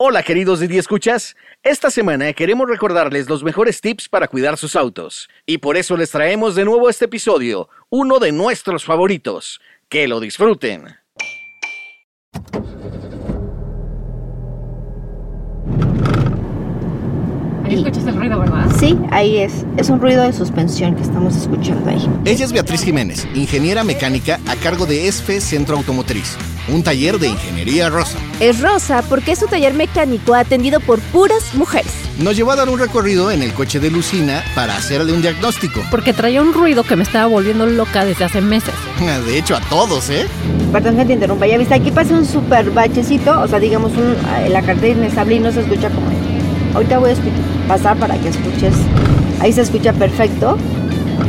Hola queridos Didi Escuchas, esta semana queremos recordarles los mejores tips para cuidar sus autos y por eso les traemos de nuevo este episodio, uno de nuestros favoritos. Que lo disfruten. Ahí escuchas el ruido, ¿verdad? Sí, ahí es. Es un ruido de suspensión que estamos escuchando ahí. Ella es Beatriz Jiménez, ingeniera mecánica a cargo de ESFE Centro Automotriz, un taller de ingeniería rosa. Es rosa porque es un taller mecánico atendido por puras mujeres. Nos llevó a dar un recorrido en el coche de Lucina para hacerle un diagnóstico. Porque traía un ruido que me estaba volviendo loca desde hace meses. De hecho, a todos, ¿eh? Perdón que te interrumpa. Ya viste, aquí pasa un super bachecito, o sea, digamos, un, eh, la cartera inestable y no se escucha como esto. Ahorita voy a pasar para que escuches. Ahí se escucha perfecto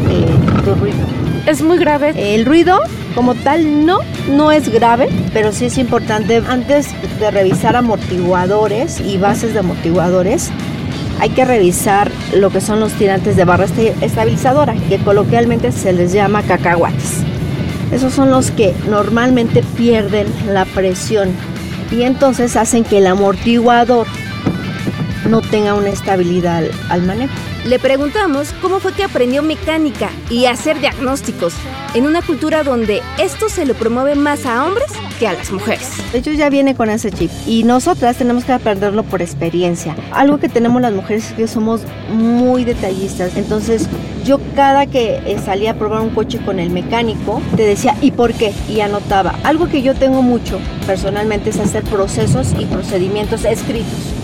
eh, tu ruido. Es muy grave. El ruido como tal no, no es grave, pero sí es importante antes de revisar amortiguadores y bases de amortiguadores, hay que revisar lo que son los tirantes de barra esta- estabilizadora, que coloquialmente se les llama cacahuates. Esos son los que normalmente pierden la presión y entonces hacen que el amortiguador no tenga una estabilidad al manejo. Le preguntamos cómo fue que aprendió mecánica y hacer diagnósticos en una cultura donde esto se lo promueve más a hombres que a las mujeres. Hecho ya viene con ese chip y nosotras tenemos que aprenderlo por experiencia. Algo que tenemos las mujeres es que somos muy detallistas. Entonces yo cada que eh, salía a probar un coche con el mecánico te decía ¿y por qué? Y anotaba. Algo que yo tengo mucho personalmente es hacer procesos y procedimientos escritos.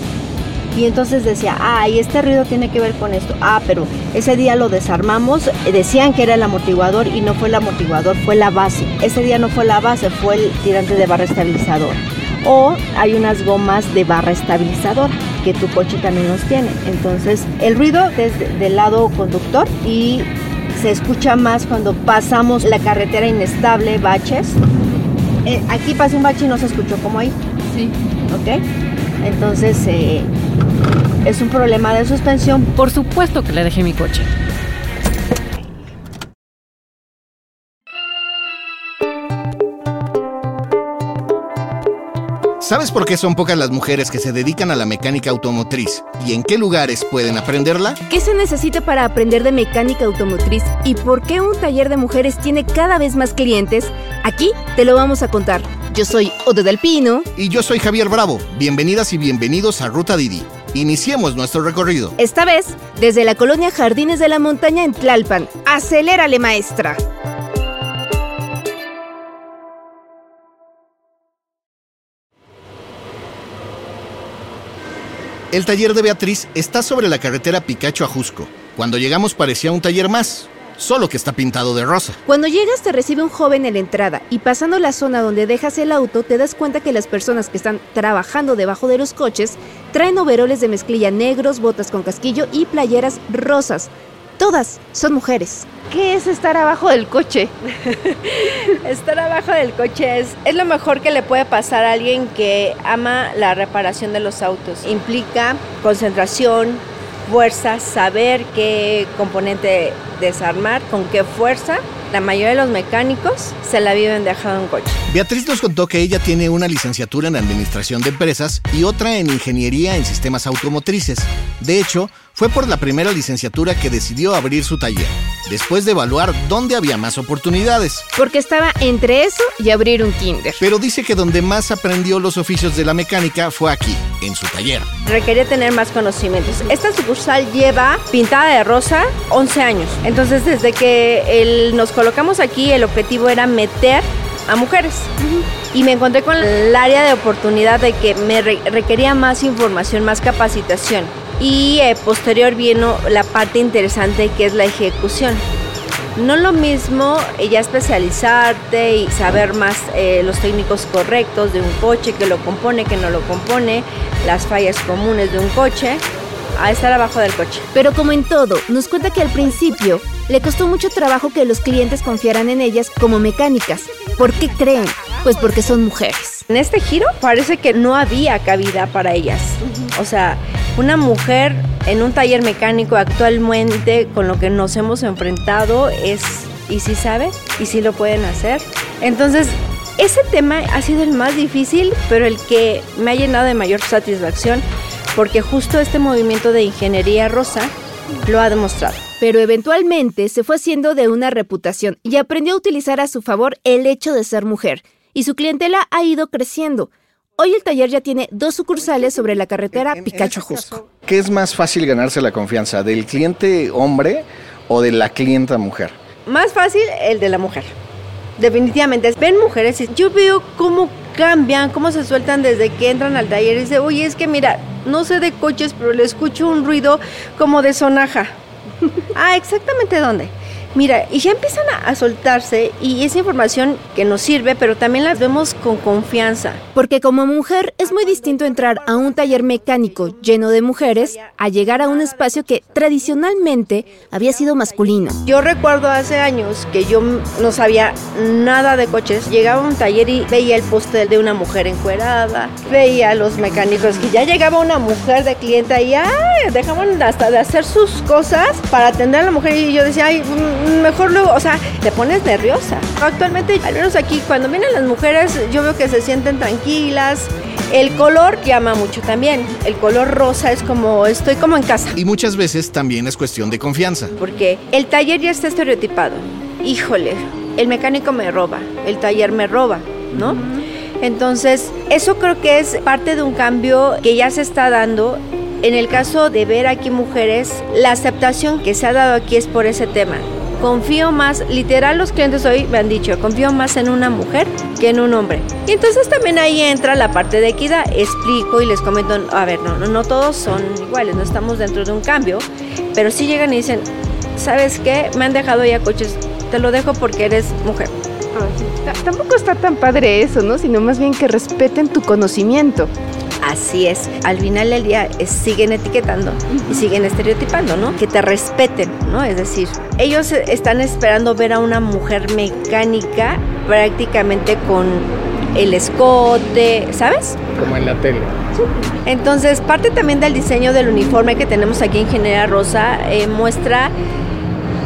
Y entonces decía, ah, y este ruido tiene que ver con esto. Ah, pero ese día lo desarmamos, eh, decían que era el amortiguador y no fue el amortiguador, fue la base. Ese día no fue la base, fue el tirante de barra estabilizadora. O hay unas gomas de barra estabilizadora que tu coche también los tiene. Entonces, el ruido es de- del lado conductor y se escucha más cuando pasamos la carretera inestable, baches. Eh, aquí pasa un bache y no se escuchó como ahí. Sí. ¿ok? Entonces eh, es un problema de suspensión. Por supuesto que le dejé mi coche. ¿Sabes por qué son pocas las mujeres que se dedican a la mecánica automotriz y en qué lugares pueden aprenderla? ¿Qué se necesita para aprender de mecánica automotriz y por qué un taller de mujeres tiene cada vez más clientes? Aquí te lo vamos a contar. Yo soy Ode del Pino. Y yo soy Javier Bravo. Bienvenidas y bienvenidos a Ruta Didi. Iniciemos nuestro recorrido. Esta vez desde la colonia Jardines de la Montaña en Tlalpan. ¡Acelérale, maestra! El taller de Beatriz está sobre la carretera Picacho a Jusco. Cuando llegamos parecía un taller más, solo que está pintado de rosa. Cuando llegas te recibe un joven en la entrada y pasando la zona donde dejas el auto te das cuenta que las personas que están trabajando debajo de los coches traen overoles de mezclilla negros, botas con casquillo y playeras rosas. Todas son mujeres. ¿Qué es estar abajo del coche? Estar abajo del coche es, es lo mejor que le puede pasar a alguien que ama la reparación de los autos. Implica concentración, fuerza, saber qué componente desarmar, con qué fuerza. La mayoría de los mecánicos se la viven dejando un coche. Beatriz nos contó que ella tiene una licenciatura en Administración de Empresas y otra en Ingeniería en Sistemas Automotrices. De hecho, fue por la primera licenciatura que decidió abrir su taller, después de evaluar dónde había más oportunidades. Porque estaba entre eso y abrir un kinder. Pero dice que donde más aprendió los oficios de la mecánica fue aquí, en su taller. Requería tener más conocimientos. Esta sucursal lleva pintada de rosa 11 años. Entonces, desde que el- nos colocamos aquí, el objetivo era meter a mujeres. Y me encontré con el área de oportunidad de que me re- requería más información, más capacitación. Y eh, posterior vino la parte interesante que es la ejecución. No lo mismo eh, ya especializarte y saber más eh, los técnicos correctos de un coche, que lo compone, que no lo compone, las fallas comunes de un coche, a estar abajo del coche. Pero como en todo, nos cuenta que al principio le costó mucho trabajo que los clientes confiaran en ellas como mecánicas. ¿Por qué creen? Pues porque son mujeres. En este giro parece que no había cabida para ellas. O sea, una mujer en un taller mecánico actualmente con lo que nos hemos enfrentado es, ¿y si sabe? ¿Y si lo pueden hacer? Entonces, ese tema ha sido el más difícil, pero el que me ha llenado de mayor satisfacción, porque justo este movimiento de ingeniería rosa lo ha demostrado. Pero eventualmente se fue haciendo de una reputación y aprendió a utilizar a su favor el hecho de ser mujer, y su clientela ha ido creciendo. Hoy el taller ya tiene dos sucursales sobre la carretera Picacho Jusco. ¿Qué es más fácil ganarse la confianza, del cliente hombre o de la clienta mujer? Más fácil el de la mujer. Definitivamente. Ven mujeres y yo veo cómo cambian, cómo se sueltan desde que entran al taller y dicen, oye, es que mira, no sé de coches, pero le escucho un ruido como de sonaja. ah, exactamente dónde. Mira, y ya empiezan a, a, soltarse y esa información que nos sirve, pero también las vemos con confianza. Porque como mujer es muy distinto entrar a un taller mecánico lleno de mujeres a llegar a un espacio que tradicionalmente había sido masculino. Yo recuerdo hace años que yo no sabía nada de coches. Llegaba a un taller y veía el poste de una mujer encuerada, veía a los mecánicos que ya llegaba una mujer de cliente y ay, dejaban hasta de hacer sus cosas para atender a la mujer y yo decía, ay, mejor luego, o sea, te pones nerviosa. Actualmente, al menos aquí, cuando vienen las mujeres, yo veo que se sienten tranquilas. El color llama mucho también. El color rosa es como, estoy como en casa. Y muchas veces también es cuestión de confianza. Porque el taller ya está estereotipado. Híjole, el mecánico me roba, el taller me roba, ¿no? Entonces, eso creo que es parte de un cambio que ya se está dando en el caso de ver aquí mujeres, la aceptación que se ha dado aquí es por ese tema confío más, literal los clientes hoy me han dicho, confío más en una mujer que en un hombre. Y entonces también ahí entra la parte de equidad, explico y les comento, a ver, no, no, no todos son iguales, no estamos dentro de un cambio, pero sí llegan y dicen, ¿sabes qué? Me han dejado ya coches, te lo dejo porque eres mujer. Tampoco está tan padre eso, ¿no? Sino más bien que respeten tu conocimiento. Así es. Al final del día es, siguen etiquetando y siguen estereotipando, ¿no? Que te respeten, ¿no? Es decir, ellos están esperando ver a una mujer mecánica prácticamente con el escote, ¿sabes? Como en la tele. Entonces, parte también del diseño del uniforme que tenemos aquí en General Rosa eh, muestra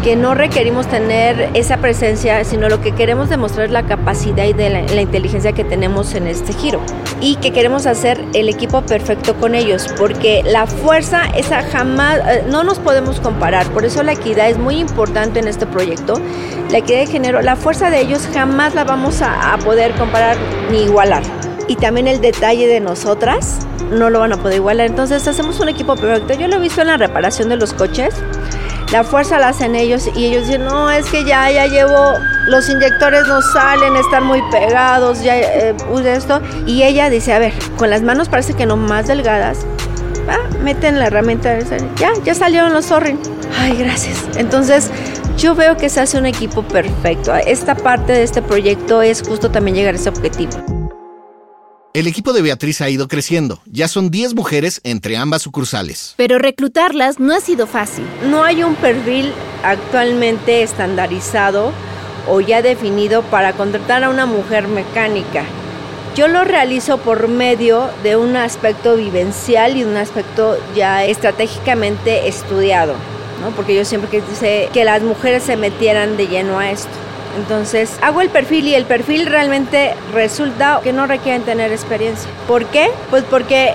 que no requerimos tener esa presencia, sino lo que queremos demostrar es la capacidad y de la, la, inteligencia que tenemos en este giro. Y que queremos hacer el equipo perfecto con ellos, porque la fuerza esa jamás, eh, no nos podemos comparar, por eso la equidad es muy importante en este proyecto. La equidad de género, la fuerza de ellos jamás la vamos a, a poder comparar ni igualar. Y también el detalle de nosotras no lo van a poder igualar. Entonces hacemos un equipo perfecto. Yo lo he visto en la reparación de los coches la fuerza la hacen ellos y ellos dicen, no, es que ya, ya llevo, los inyectores no salen, están muy pegados, ya eh, esto. Y ella dice, a ver, con las manos parece que no más delgadas, meten la herramienta, ya, ya salieron los zorrin. Ay, gracias. Entonces, yo veo que se hace un equipo perfecto. Esta parte de este proyecto es justo también llegar a ese objetivo. El equipo de Beatriz ha ido creciendo. Ya son 10 mujeres entre ambas sucursales. Pero reclutarlas no ha sido fácil. No hay un perfil actualmente estandarizado o ya definido para contratar a una mujer mecánica. Yo lo realizo por medio de un aspecto vivencial y un aspecto ya estratégicamente estudiado, ¿no? Porque yo siempre quise que las mujeres se metieran de lleno a esto. Entonces hago el perfil y el perfil realmente resulta que no requieren tener experiencia. ¿Por qué? Pues porque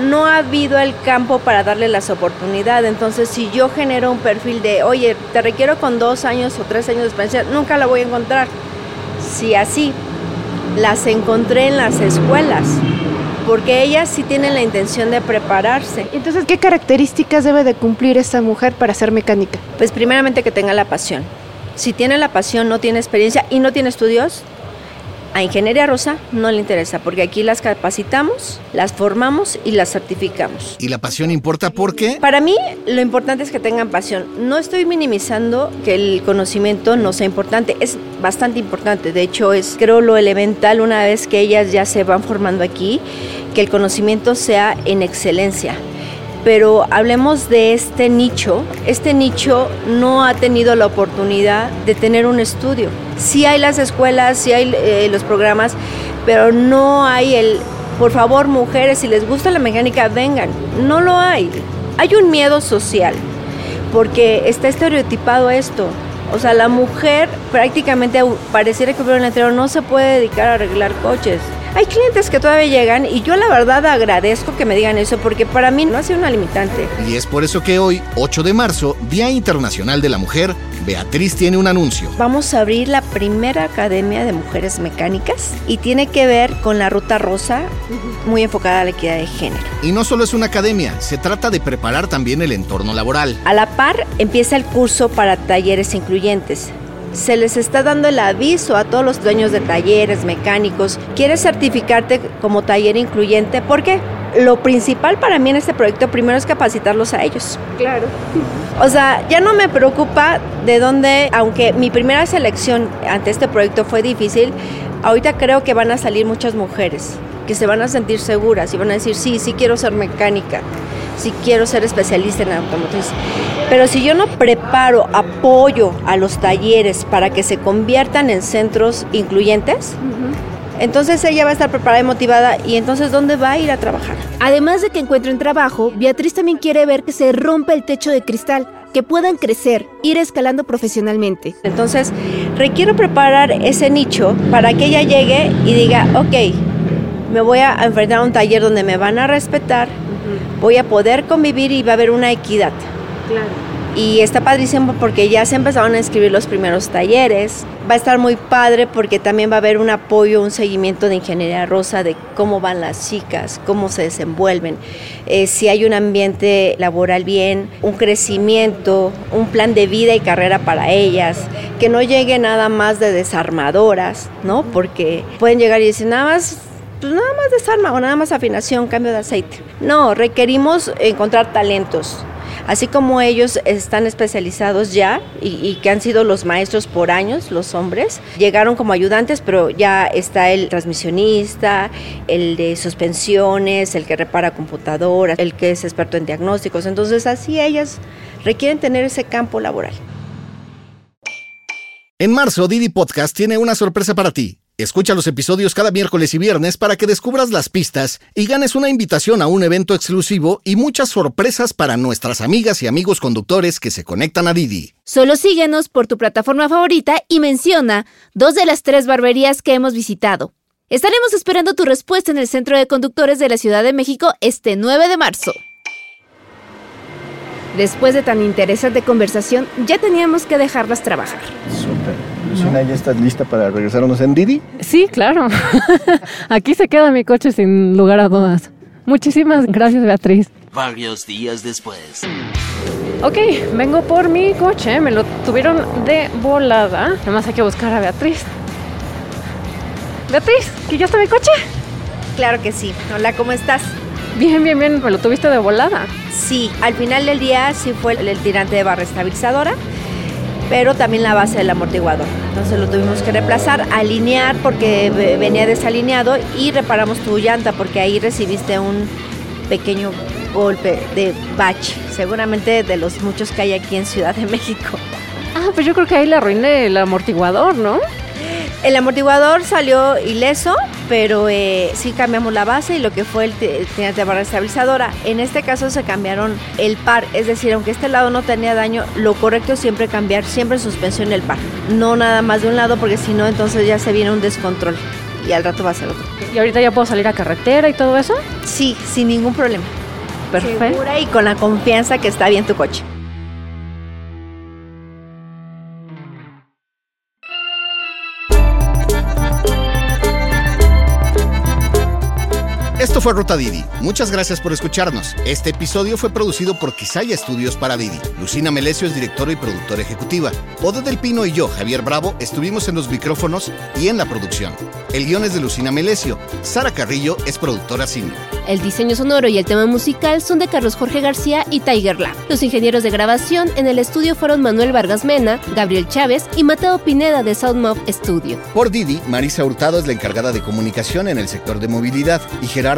no ha habido el campo para darle las oportunidades. Entonces, si yo genero un perfil de, oye, te requiero con dos años o tres años de experiencia, nunca la voy a encontrar. Si así, las encontré en las escuelas, porque ellas sí tienen la intención de prepararse. Entonces, ¿qué características debe de cumplir esta mujer para ser mecánica? Pues primeramente que tenga la pasión. Si tiene la pasión, no tiene experiencia y no tiene estudios, a Ingeniería Rosa no le interesa, porque aquí las capacitamos, las formamos y las certificamos. ¿Y la pasión importa por qué? Para mí, lo importante es que tengan pasión. No estoy minimizando que el conocimiento no sea importante, es bastante importante. De hecho, es creo lo elemental una vez que ellas ya se van formando aquí, que el conocimiento sea en excelencia pero hablemos de este nicho. Este nicho no ha tenido la oportunidad de tener un estudio. Sí hay las escuelas, sí hay eh, los programas, pero no hay el, por favor mujeres, si les gusta la mecánica, vengan. No lo hay. Hay un miedo social, porque está estereotipado esto. O sea, la mujer prácticamente pareciera que hubiera un letrero, no se puede dedicar a arreglar coches. Hay clientes que todavía llegan y yo la verdad agradezco que me digan eso porque para mí no ha sido una limitante. Y es por eso que hoy, 8 de marzo, Día Internacional de la Mujer, Beatriz tiene un anuncio. Vamos a abrir la primera academia de mujeres mecánicas y tiene que ver con la ruta rosa, muy enfocada a la equidad de género. Y no solo es una academia, se trata de preparar también el entorno laboral. A la par empieza el curso para talleres incluyentes se les está dando el aviso a todos los dueños de talleres, mecánicos. ¿Quieres certificarte como taller incluyente? ¿Por qué? Lo principal para mí en este proyecto primero es capacitarlos a ellos. Claro. O sea, ya no me preocupa de dónde, aunque mi primera selección ante este proyecto fue difícil, ahorita creo que van a salir muchas mujeres que se van a sentir seguras y van a decir, sí, sí quiero ser mecánica si quiero ser especialista en automotriz. Pero si yo no preparo apoyo a los talleres para que se conviertan en centros incluyentes, entonces ella va a estar preparada y motivada y entonces ¿dónde va a ir a trabajar? Además de que encuentren trabajo, Beatriz también quiere ver que se rompa el techo de cristal, que puedan crecer, ir escalando profesionalmente. Entonces requiero preparar ese nicho para que ella llegue y diga, ok, me voy a enfrentar a un taller donde me van a respetar, voy a poder convivir y va a haber una equidad. Y está padrísimo porque ya se empezaron a inscribir los primeros talleres. Va a estar muy padre porque también va a haber un apoyo, un seguimiento de ingeniería rosa, de cómo van las chicas, cómo se desenvuelven, eh, si hay un ambiente laboral bien, un crecimiento, un plan de vida y carrera para ellas, que no llegue nada más de desarmadoras, ¿no? Porque pueden llegar y decir, nada más pues nada más desarma o nada más afinación, cambio de aceite. No, requerimos encontrar talentos. Así como ellos están especializados ya y, que han sido los maestros por años, los hombres, llegaron como ayudantes, pero ya está el transmisionista, el de suspensiones, el que repara computadoras, el que es experto en diagnósticos. Entonces así ellas requieren tener ese campo laboral. En marzo, Didi Podcast tiene una sorpresa para ti. Escucha los episodios cada miércoles y viernes para que descubras las pistas y ganes una invitación a un evento exclusivo y muchas sorpresas para nuestras amigas y amigos conductores que se conectan a Didi. Solo síguenos por tu plataforma favorita y menciona dos de las tres barberías que hemos visitado. Estaremos esperando tu respuesta en el Centro de Conductores de la Ciudad de México este 9 de marzo. Después de tan interesante conversación, ya teníamos que dejarlas trabajar. Súper. Lucina, ¿ya estás lista para regresarnos en Didi? Sí, claro. Aquí se queda mi coche sin lugar a dudas. Muchísimas gracias, Beatriz. Varios días después. Ok, vengo por mi coche. Me lo tuvieron de volada. Nada más hay que buscar a Beatriz. Beatriz, ¿que ya está mi coche? Claro que sí. Hola, ¿cómo estás? Bien, bien, bien. Me lo tuviste de volada. Sí, al final del día sí fue el tirante de barra estabilizadora pero también la base del amortiguador. Entonces lo tuvimos que reemplazar, alinear porque venía desalineado y reparamos tu llanta porque ahí recibiste un pequeño golpe de bache, seguramente de los muchos que hay aquí en Ciudad de México. Ah, pues yo creo que ahí le arruiné el amortiguador, ¿no? El amortiguador salió ileso, pero eh, sí cambiamos la base y lo que fue el tirante de barra estabilizadora. En este caso se cambiaron el par, es decir, aunque este lado no tenía daño, lo correcto es siempre cambiar siempre suspensión el par. No nada más de un lado, porque si no, entonces ya se viene un descontrol y al rato va a ser otro. ¿Y ahorita ya puedo salir a carretera y todo eso? Sí, sin ningún problema. Perfecto. Segura y con la confianza que está bien tu coche. Esto fue Ruta Didi. Muchas gracias por escucharnos. Este episodio fue producido por Quisaya Estudios para Didi. Lucina Melesio es directora y productora ejecutiva. Ode del Pino y yo, Javier Bravo, estuvimos en los micrófonos y en la producción. El guion es de Lucina Melesio. Sara Carrillo es productora cine. El diseño sonoro y el tema musical son de Carlos Jorge García y Tiger Lab. Los ingenieros de grabación en el estudio fueron Manuel Vargas Mena, Gabriel Chávez y Mateo Pineda de Soundmob Studio. Por Didi, Marisa Hurtado es la encargada de comunicación en el sector de movilidad y Gerardo